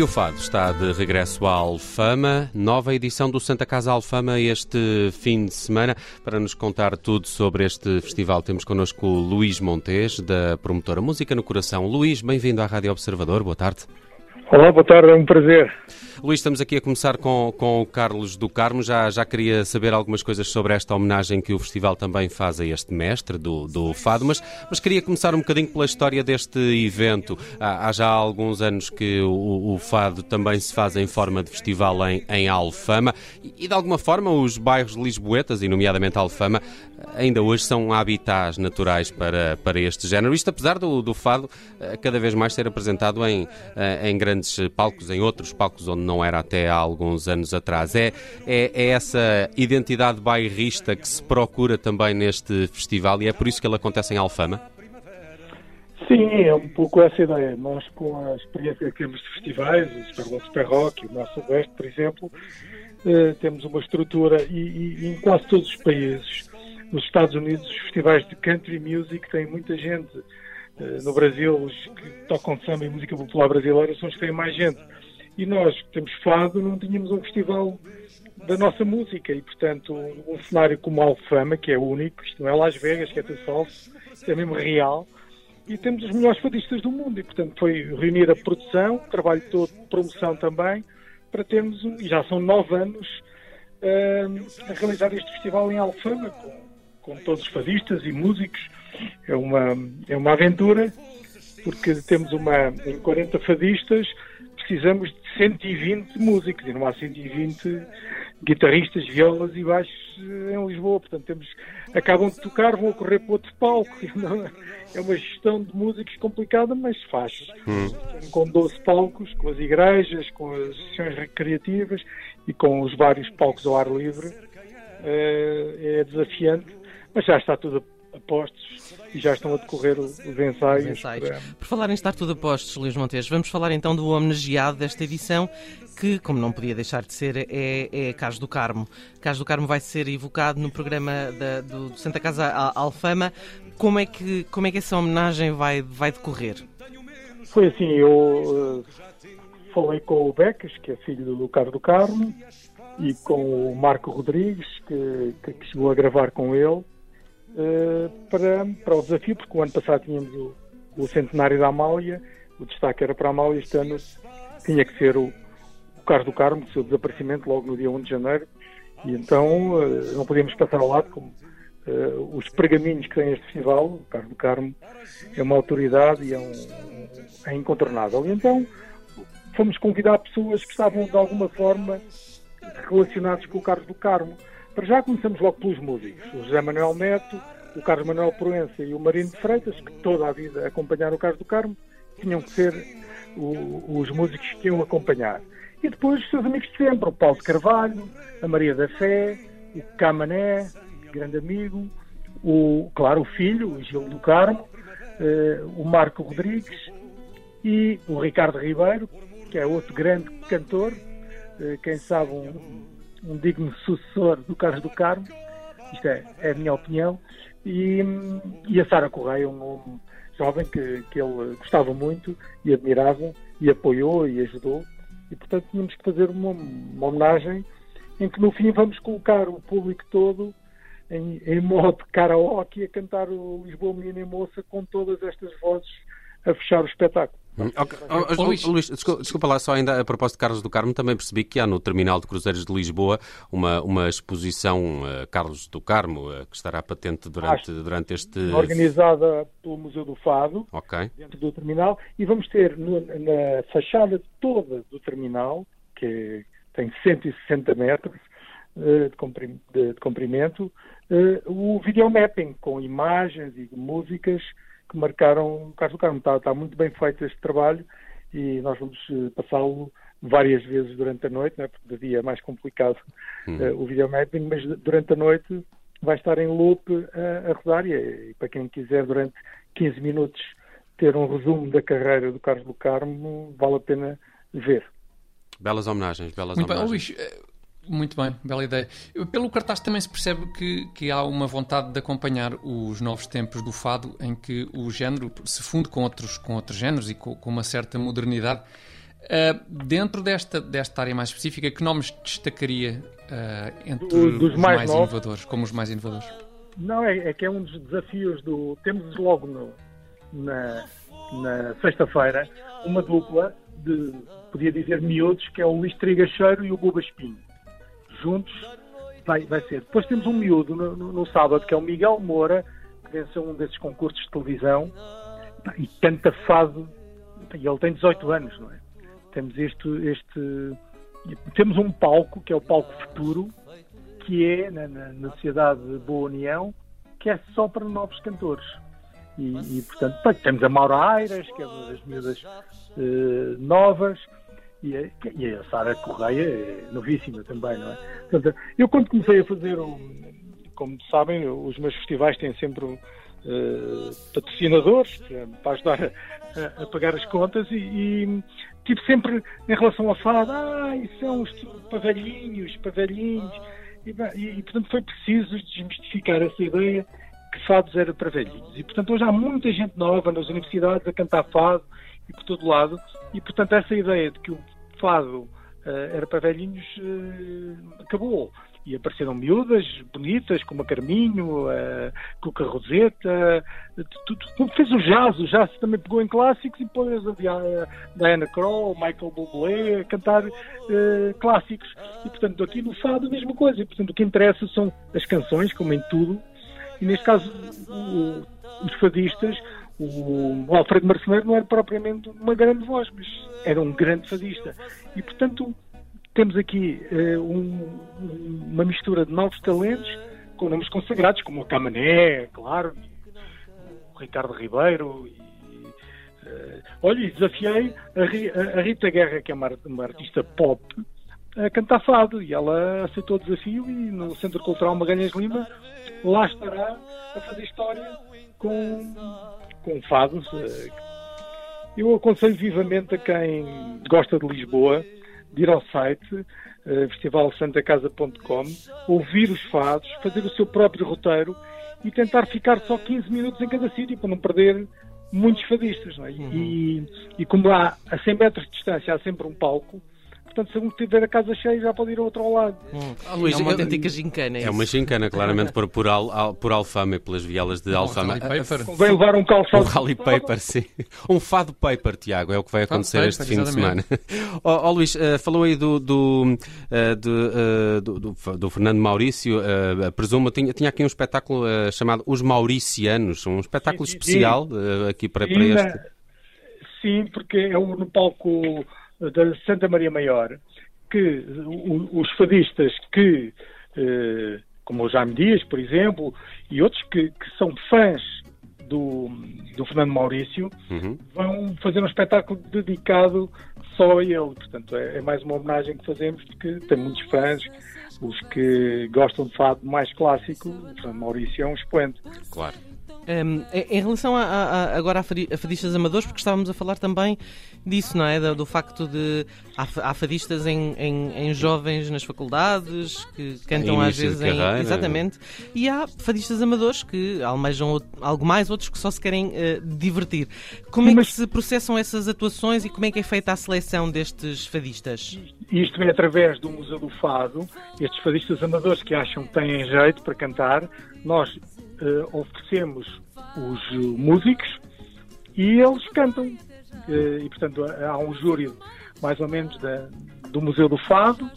E o Fado está de regresso à Alfama, nova edição do Santa Casa Alfama este fim de semana. Para nos contar tudo sobre este festival, temos connosco Luís Montes, da promotora Música no Coração. Luís, bem-vindo à Rádio Observador, boa tarde. Olá, boa tarde, é um prazer. Luís, estamos aqui a começar com, com o Carlos do Carmo. Já, já queria saber algumas coisas sobre esta homenagem que o festival também faz a este mestre do, do Fado, mas, mas queria começar um bocadinho pela história deste evento. Há, há já alguns anos que o, o, Fado também se faz em forma de festival em, em Alfama e, de alguma forma, os bairros lisboetas, e nomeadamente Alfama, ainda hoje são habitats naturais para, para este género. Isto apesar do, do Fado eh, cada vez mais ser apresentado em, eh, em grandes grandes palcos, em outros palcos onde não era até há alguns anos atrás. É, é, é essa identidade bairrista que se procura também neste festival e é por isso que ele acontece em Alfama? Sim, é um pouco essa ideia. Nós, com a experiência que temos de festivais, o Super Super Rock, o nosso Oeste, por exemplo, eh, temos uma estrutura e, e, em quase todos os países, nos Estados Unidos, os festivais de country music têm muita gente eh, no Brasil, os que tocam samba e música popular brasileira são os que têm mais gente. E nós, que temos fado, não tínhamos um festival da nossa música. E, portanto, um cenário como Alfama, que é único, isto não é Las Vegas, que é tudo falso, é mesmo real, e temos os melhores fadistas do mundo. E, portanto, foi reunir a produção, trabalho todo, promoção também, para termos, e já são nove anos, uh, a realizar este festival em Alfama, com, com todos os fadistas e músicos, é uma, é uma aventura, porque temos uma, em 40 fadistas, precisamos de 120 músicos, e não há 120 guitarristas, violas e baixos em Lisboa, portanto temos, acabam de tocar, vão correr para outro palco, é uma gestão de músicos complicada, mas faz. Hum. Com 12 palcos, com as igrejas, com as sessões recreativas e com os vários palcos ao ar livre, é, é desafiante, mas já está tudo apostos e já estão a decorrer os ensaios. Os ensaios. Para... Por falar em estar tudo a postos, Luís Montes, vamos falar então do homenageado desta edição, que, como não podia deixar de ser, é, é Carlos do Carmo. Carlos do Carmo vai ser evocado no programa da, do, Santa Casa Alfama. Como é que, como é que essa homenagem vai, vai decorrer? Foi assim, eu uh, falei com o Becas, que é filho do Carlos do Carmo, e com o Marco Rodrigues, que, que chegou a gravar com ele para, para o desafio, porque o ano passado tínhamos o, o, centenário da Amália, o destaque era para a Amália, este ano tinha que ser o, o Carlos do Carmo, o seu desaparecimento logo no dia 1 de janeiro, e então uh, não podíamos passar ao lado como uh, os pergaminhos que tem este festival, o Carlos do Carmo é uma autoridade e é, um, é incontornável. E então fomos convidar pessoas que estavam de alguma forma relacionadas com o Carlos do Carmo. Para já começamos logo pelos músicos. O José Manuel Neto, o Carlos Manuel Proença e o Marino de Freitas, que toda a vida acompanharam o Carlos do Carmo, tinham que ser o, os músicos que iam acompanhar. E depois os seus amigos de sempre, o Paulo de Carvalho, a Maria da Fé, o Camané, grande amigo, o, claro, o filho, o Gil do Carmo, eh, o Marco Rodrigues e o Ricardo Ribeiro, que é outro grande cantor, eh, quem sabe um, um digno sucessor do Carlos do Carmo, isto é, é a minha opinião, e, e a Sara Correia, um, um jovem que, que ele gostava muito e admirava, e apoiou e ajudou, e portanto tínhamos que fazer uma, uma homenagem em que no fim vamos colocar o público todo em, em modo karaoke a cantar o Lisboa Menina e Moça com todas estas vozes a fechar o espetáculo. Hum, okay. Oh, Luís, Luís desculpa, desculpa, lá, só ainda a propósito de Carlos do Carmo, também percebi que há no Terminal de Cruzeiros de Lisboa uma, uma exposição uh, Carlos do Carmo, uh, que estará patente durante, durante este. Organizada pelo Museu do Fado, okay. dentro do terminal, e vamos ter no, na fachada toda do terminal, que tem 160 metros uh, de, comprim, de, de, comprimento, o videomapping com imagens e músicas que marcaram o Carlos do Carmo. Está, está, muito bem feito este trabalho e nós vamos eh, passá-lo várias vezes durante a noite, né, porque de dia é mais complicado hum. uh, o videomapping, mas durante a noite vai estar em loop a, a rodar e, e, para quem quiser durante 15 minutos ter um resumo da carreira do Carlos do Carmo, vale a pena ver. Belas homenagens, belas Muito homenagens. Bem. Luís, muito bem, bela ideia. Pelo cartaz também se percebe que, que há uma vontade de acompanhar os novos tempos do fado, em que o género se funde com outros, com outros géneros e com, com uma certa modernidade. Uh, dentro desta, desta área mais específica, que nomes destacaria uh, entre dos os mais, mais inovadores, como os mais inovadores? Não, é, é, que é um dos desafios do. Temos logo no, na, na sexta-feira uma dupla de, podia dizer, miúdos, que é o Luís Trigacheiro e o Buba Espinho. Juntos vai, vai ser. Depois temos um miúdo no, no, no sábado, que é o Miguel Moura, que venceu um desses concursos de televisão e canta fado. E ele tem 18 anos, não é? Temos este, este temos um palco que é o palco futuro que é na, na, na Sociedade Boa União que é só para novos cantores e, e portanto temos a Maura Airas que é uma das miúdas uh, novas e a, e a Sara Correia é novíssima também não é portanto, eu quando comecei a fazer como sabem os meus festivais têm sempre um, uh, patrocinadores para ajudar a, a, pagar as contas e, e tive sempre em relação ao fado, ah, isso são os pavelhinhos, pavelhinhos, e, e, e, portanto foi preciso desmistificar essa ideia que fados era para velhinhos. E portanto hoje há muita gente nova nas universidades a cantar fado e por todo lado, e portanto essa ideia de que o fado uh, era para velhinhos uh, acabou e apareceram miúdas bonitas, como a Carminho, a Cuca Roseta, tudo, fez o jazz, o jazz também pegou em clássicos e depois a Diana Kroll, Michael Bublé a cantar uh, clássicos. E portanto aqui no fado a mesma coisa. E, portanto o que interessa são as canções, como em tudo, e neste caso o, os fadistas, o Alfredo Marceneiro não era propriamente uma grande voz, mas era um grande fadista. E portanto temos aqui uh, um, uma mistura de novos talentos com nomes consagrados, como o Camané, claro, o Ricardo Ribeiro. E, uh, olha, desafiei a, a, Rita Guerra, que é uma, uma, artista pop, a cantar fado. E ela aceitou o desafio e no Centro Cultural Magalhães Lima lá estará a fazer história com, com fados. Eh, eu aconselho vivamente a quem gosta de Lisboa de ir ao site uh, festivalsantacasa.com, ouvir os fados, fazer o seu próprio roteiro e tentar ficar só 15 minutos em cada sítio para não perder muitos fadistas. Não é? Uhum. e, e como há a 100 metros de distância há sempre um palco, Portanto, se um tiver a casa cheia, já pode ir ao outro lado. Hum. Ah, Luís, é uma autêntica gincana. É, é uma gincana, claramente, por, por, al, por Alfama e pelas vielas de Alfama. Vai levar um calçado. Um rally paper, sim. Um fado paper, Tiago, é o que vai acontecer este fim exatamente. de semana. Ó oh, oh, Luís, uh, falou aí do, do, uh, do, uh, do, do, do, Fernando Maurício, presumo, tinha, tinha aqui um espetáculo chamado Os Mauricianos, um espetáculo sim, sim, especial aqui para, para este. Sim, porque é no palco da Santa Maria Maior, que os fadistas que, eh, como o Jaime Dias, por exemplo, e outros que, que são fãs do, do Fernando Maurício, uhum. vão fazer um espetáculo dedicado só a ele. Portanto, é, é, mais uma homenagem que fazemos, porque tem muitos fãs. Os que gostam de fado mais clássico, o Fernando Maurício é um expoente. Claro. Um, em relação a, a, agora a fadistas amadores, porque estávamos a falar também disso, não é? Do, do facto de há, fadistas em, em, em, jovens nas faculdades que cantam às vezes em. Exatamente. E há fadistas amadores que almejam algo mais, outros que só se querem uh, divertir. Como é que se processam essas atuações e como é que é feita a seleção destes fadistas? Isto é através do Museu do Fado, estes fadistas amadores que acham que têm jeito para cantar, nós uh, oferecemos os músicos e eles cantam. Uh, e, portanto, há um júri, mais ou menos, da, do Museu do Fado,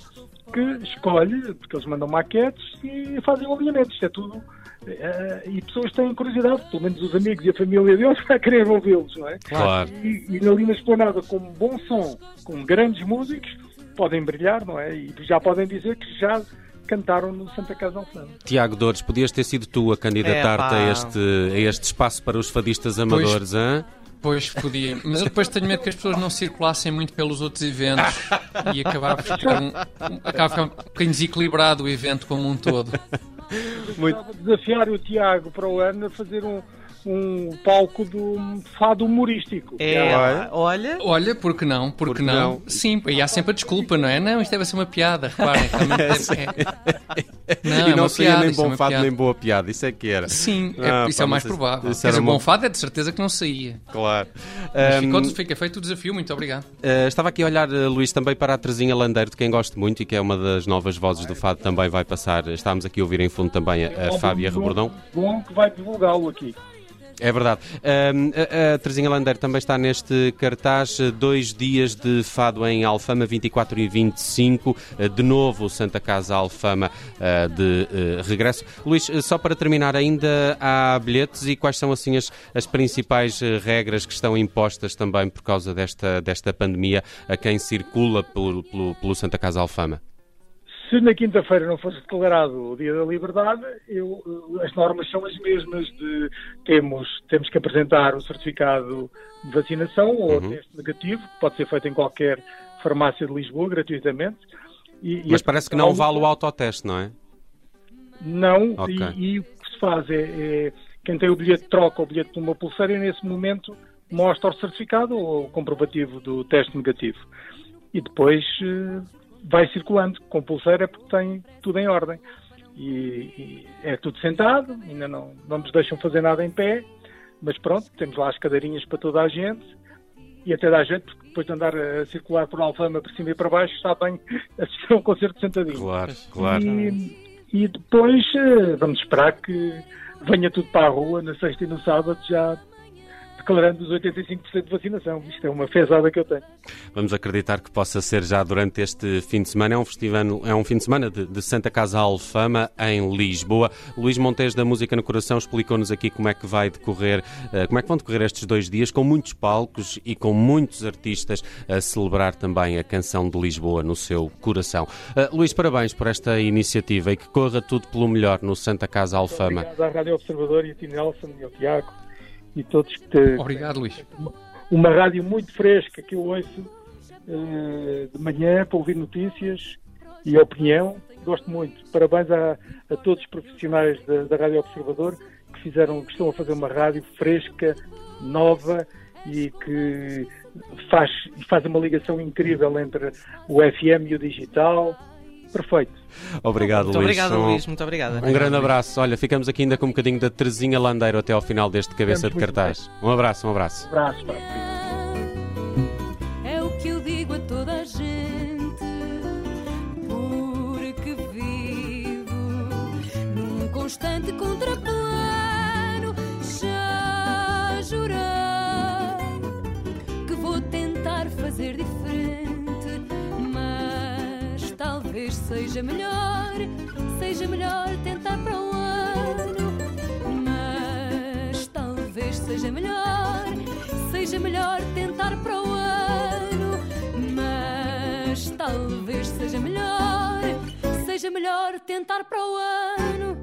que escolhe, porque eles mandam maquetes e fazem alinhamentos. Isto é tudo. Uh, e pessoas têm curiosidade, pelo menos os amigos e a família deles, para querer ouvi-los, não é? Claro. E, e ali na esplanada, com bom som, com grandes músicos, podem brilhar, não é? E já podem dizer que já cantaram no Santa Casa Alfama. Tiago Dores, podias ter sido tu a candidatar-te a, este, a este espaço para os fadistas amadores, pois, hein? Pois podia, mas eu depois tenho medo que as pessoas não circulassem muito pelos outros eventos e acabar por ficar um, um, ficar um bocadinho desequilibrado o evento como um todo. Muito. Desafiar o Tiago para o ano a fazer um, um palco do fado humorístico. É, olha. Olha, por que não? Por que não? não? Sim, e há sempre a desculpa, não é? Não, isto deve ser uma piada, reparem. é. Não, e é não seria nem bom é fado nem boa piada, isso é que era. Sim, é, ah, isso pá, é o mais provável. Quer dizer, bom fado é de certeza que não saía. Claro. Mas um, ficou, fica feito o desafio, muito obrigado. Uh, estava aqui a olhar, uh, Luís, também para a Terezinha Landeiro, de quem gosto muito e que é uma das novas vozes do fado, também vai passar. Estávamos aqui a ouvir em fundo também a, a é Fábia Rebordão. Bom que vai divulgá-lo aqui. É verdade. a, a Terezinha também está neste cartaz. Dois dias de fado em Alfama, 24 e 25. De novo, Santa Casa Alfama eh, de eh, regresso. Luís, só para terminar, ainda há bilhetes e quais são assim as, as principais regras que estão impostas também por causa desta, desta pandemia a quem circula pelo, pelo, pelo Santa Casa Alfama? Se na quinta-feira não fosse declarado o Dia da Liberdade, eu, as normas são as mesmas de temos, temos que apresentar o certificado de vacinação ou uhum. teste negativo, que pode ser feito em qualquer farmácia de Lisboa gratuitamente. E, Mas parece que não vale o autoteste, não é? Não, okay. e, e, o que se faz é, é, quem tem o bilhete troca o bilhete de uma pulseira e nesse momento mostra o certificado ou o comprovativo do teste negativo. E depois eh, vai circulando com pulseira porque tem tudo em ordem. E, e, é tudo sentado, ainda não, não nos deixam fazer nada em pé, mas pronto, temos lá as cadeirinhas para toda a gente e até da gente, porque depois de andar a circular por Alfama para cima e para baixo, está bem assistir a um concerto sentadinho. Claro, claro. E, e depois eh, vamos esperar que venha tudo para a rua na sexta e no sábado já declarando os 85% de vacinação. Isto é uma fezada que eu tenho. Vamos acreditar que possa ser já durante este fim de semana. É um, festival, é um fim de semana de, de Santa Casa Alfama, em Lisboa. Luís Montes da Música no Coração explicou-nos aqui como é que vai decorrer, uh, como é que vão decorrer estes dois dias, com muitos palcos e com muitos artistas a celebrar também a canção de Lisboa no seu coração. Uh, Luís, parabéns por esta iniciativa e que corra tudo pelo melhor no Santa Casa Alfama. Obrigado à Rádio Observador e a Tim Nelson e ao Tiago e todos que. Obrigado, Luís. Uma rádio muito fresca que eu ouço uh, de manhã para ouvir notícias e opinião. Gosto muito. Parabéns a, a todos os profissionais da, da Rádio Observador que fizeram, que estão a fazer uma rádio fresca, nova e que faz, faz uma ligação incrível entre o FM e o digital perfeito. Obrigado, muito Luís. Obrigado, um, Luís. Muito obrigado. Um obrigado, grande abraço. Olha, ficamos aqui ainda com um bocadinho da Terezinha Landeiro até ao final deste cabeça de cartaz. Um abraço, um abraço. Um abraço. É talvez seja melhor, seja melhor tentar para o ano. Mas talvez seja melhor, seja melhor tentar para o ano. Mas talvez seja melhor, seja melhor tentar para o ano.